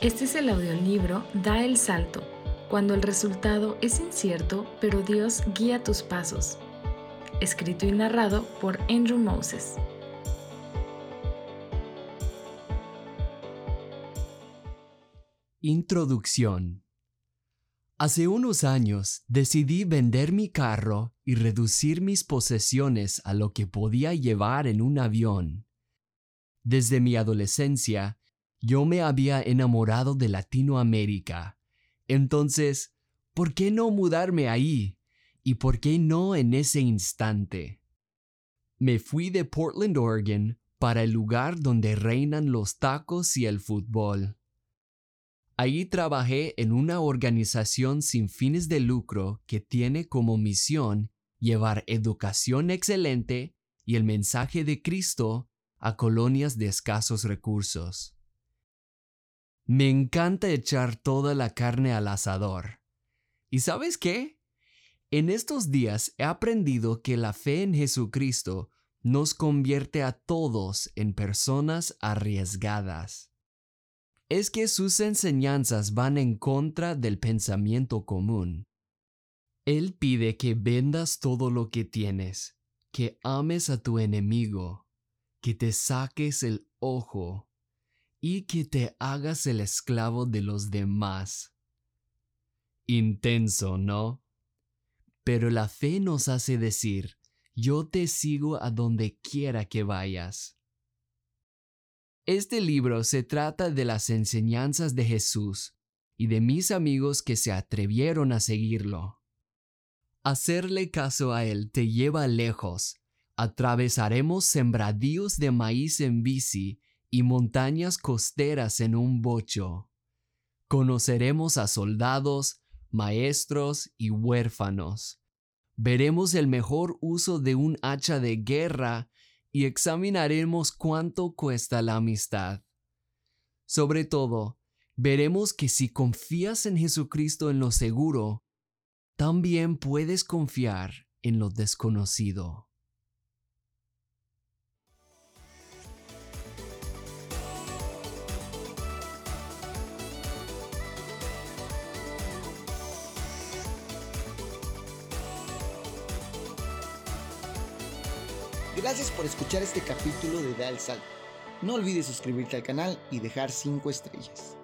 Este es el audiolibro Da el Salto, cuando el resultado es incierto, pero Dios guía tus pasos. Escrito y narrado por Andrew Moses. Introducción Hace unos años decidí vender mi carro y reducir mis posesiones a lo que podía llevar en un avión. Desde mi adolescencia, yo me había enamorado de Latinoamérica. Entonces, ¿por qué no mudarme ahí? ¿Y por qué no en ese instante? Me fui de Portland, Oregon, para el lugar donde reinan los tacos y el fútbol. Allí trabajé en una organización sin fines de lucro que tiene como misión llevar educación excelente y el mensaje de Cristo a colonias de escasos recursos. Me encanta echar toda la carne al asador. ¿Y sabes qué? En estos días he aprendido que la fe en Jesucristo nos convierte a todos en personas arriesgadas. Es que sus enseñanzas van en contra del pensamiento común. Él pide que vendas todo lo que tienes, que ames a tu enemigo, que te saques el ojo y que te hagas el esclavo de los demás. Intenso, ¿no? Pero la fe nos hace decir, yo te sigo a donde quiera que vayas. Este libro se trata de las enseñanzas de Jesús y de mis amigos que se atrevieron a seguirlo. Hacerle caso a Él te lleva lejos. Atravesaremos sembradíos de maíz en bici y montañas costeras en un bocho. Conoceremos a soldados, maestros y huérfanos. Veremos el mejor uso de un hacha de guerra y examinaremos cuánto cuesta la amistad. Sobre todo, veremos que si confías en Jesucristo en lo seguro, también puedes confiar en lo desconocido. Gracias por escuchar este capítulo de Da el Salto. No olvides suscribirte al canal y dejar 5 estrellas.